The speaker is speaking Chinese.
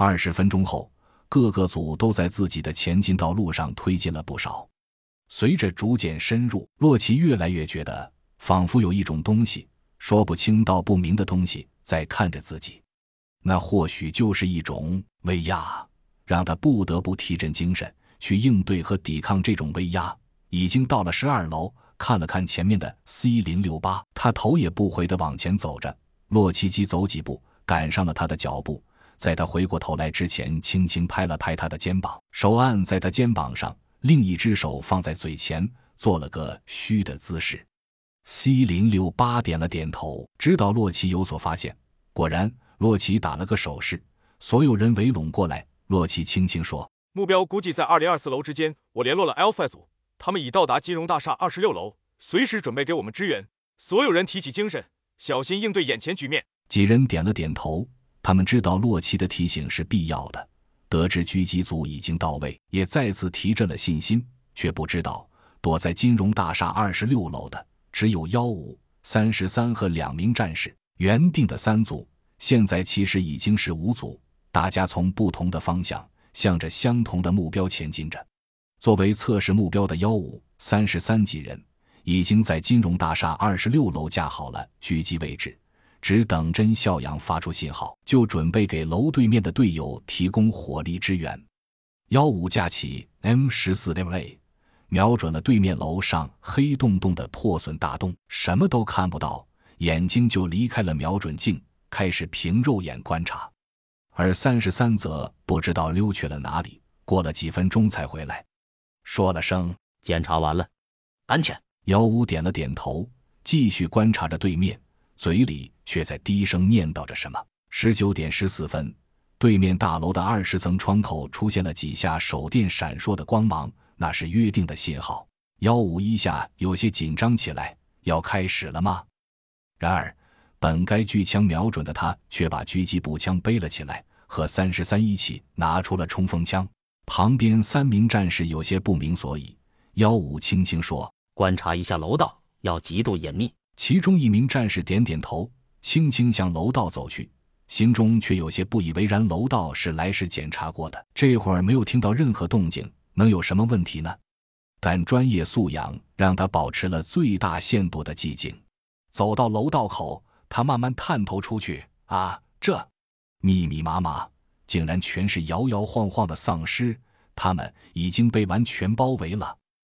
二十分钟后，各个组都在自己的前进道路上推进了不少。随着逐渐深入，洛奇越来越觉得，仿佛有一种东西，说不清道不明的东西在看着自己。那或许就是一种威压，让他不得不提振精神去应对和抵抗这种威压。已经到了十二楼，看了看前面的 C 零六八，他头也不回地往前走着。洛奇基走几步，赶上了他的脚步。在他回过头来之前，轻轻拍了拍他的肩膀，手按在他肩膀上，另一只手放在嘴前，做了个嘘的姿势。C 零六八点了点头，知道洛奇有所发现。果然，洛奇打了个手势，所有人围拢过来。洛奇轻轻说：“目标估计在二零二四楼之间。我联络了 Alpha 组，他们已到达金融大厦二十六楼，随时准备给我们支援。所有人提起精神，小心应对眼前局面。”几人点了点头。他们知道洛奇的提醒是必要的，得知狙击组已经到位，也再次提振了信心。却不知道躲在金融大厦二十六楼的只有幺五、三十三和两名战士。原定的三组，现在其实已经是五组，大家从不同的方向，向着相同的目标前进着。作为测试目标的幺五、三十三几人，已经在金融大厦二十六楼架好了狙击位置。只等真孝阳发出信号，就准备给楼对面的队友提供火力支援。幺五架起 M 十四 Level A，瞄准了对面楼上黑洞洞的破损大洞，什么都看不到，眼睛就离开了瞄准镜，开始凭肉眼观察。而三十三则不知道溜去了哪里，过了几分钟才回来，说了声检查完了，安全。幺五点了点头，继续观察着对面。嘴里却在低声念叨着什么。十九点十四分，对面大楼的二十层窗口出现了几下手电闪烁的光芒，那是约定的信号。幺五一下有些紧张起来，要开始了吗？然而，本该举枪瞄准的他，却把狙击步枪背了起来，和三十三一起拿出了冲锋枪。旁边三名战士有些不明所以。幺五轻轻说：“观察一下楼道，要极度严密。”其中一名战士点点头，轻轻向楼道走去，心中却有些不以为然。楼道是来时检查过的，这会儿没有听到任何动静，能有什么问题呢？但专业素养让他保持了最大限度的寂静。走到楼道口，他慢慢探头出去，啊，这密密麻麻，竟然全是摇摇晃晃的丧尸，他们已经被完全包围了。